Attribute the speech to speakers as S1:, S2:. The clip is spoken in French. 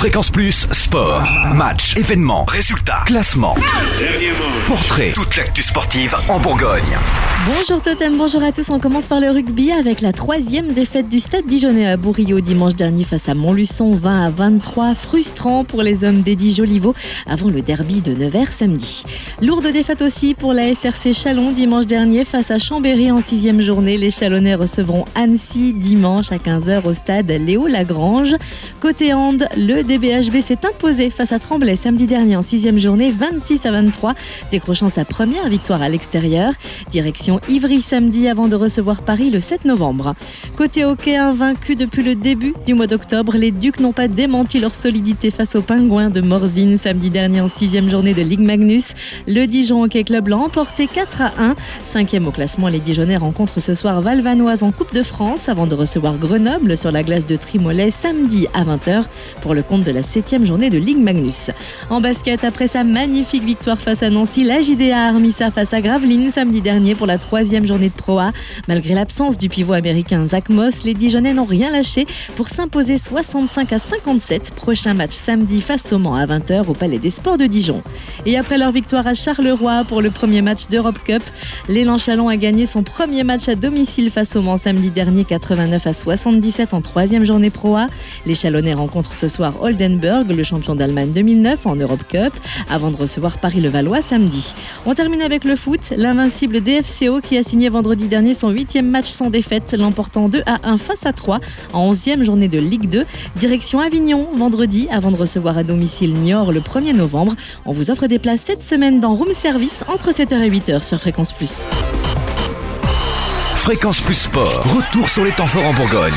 S1: Fréquence Plus, sport, match, événements, résultats, classement, portrait, toute l'actu sportive en Bourgogne.
S2: Bonjour Totem, bonjour à tous. On commence par le rugby avec la troisième défaite du stade Dijonais à Bourillot dimanche dernier face à Montluçon, 20 à 23. Frustrant pour les hommes d'Eddie Joliveau avant le derby de Nevers samedi. Lourde défaite aussi pour la SRC Chalon dimanche dernier face à Chambéry en sixième journée. Les Chalonnais recevront Annecy dimanche à 15h au stade Léo Lagrange. Côté hand, le DBHB s'est imposé face à Tremblay samedi dernier en sixième journée, 26 à 23, décrochant sa première victoire à l'extérieur. Direction Ivry samedi avant de recevoir Paris le 7 novembre. Côté hockey, invaincu depuis le début du mois d'octobre, les Ducs n'ont pas démenti leur solidité face aux Pingouins de Morzine samedi dernier en sixième journée de Ligue Magnus. Le Dijon Hockey Club l'a emporté 4 à 1. Cinquième au classement, les Dijonais rencontrent ce soir Valvanoise en Coupe de France avant de recevoir Grenoble sur la glace de Trimolet samedi à 20h pour le compte de la septième journée de Ligue Magnus. En basket, après sa magnifique victoire face à Nancy, la JDA a face à Gravelines samedi dernier pour la troisième journée de Pro A. Malgré l'absence du pivot américain Zach Moss, les Dijonais n'ont rien lâché pour s'imposer 65 à 57. Prochain match samedi face au Mans à 20h au Palais des Sports de Dijon. Et après leur victoire à Charleroi pour le premier match d'Europe Cup, l'élan Chalon a gagné son premier match à domicile face au Mans samedi dernier 89 à 77 en troisième journée Pro A. Les Chalonnais rencontrent ce soir Oldenburg, le champion d'Allemagne 2009 en Europe Cup, avant de recevoir Paris-le-Valois samedi. On termine avec le foot, l'invincible DFCO qui a signé vendredi dernier son huitième match sans défaite, l'emportant 2 à 1 face à 3 en 11e journée de Ligue 2. Direction Avignon vendredi avant de recevoir à domicile Niort le 1er novembre. On vous offre des places cette semaine dans Room Service entre 7h et 8h sur Fréquence Plus.
S1: Fréquence Plus Sport, retour sur les temps forts en Bourgogne.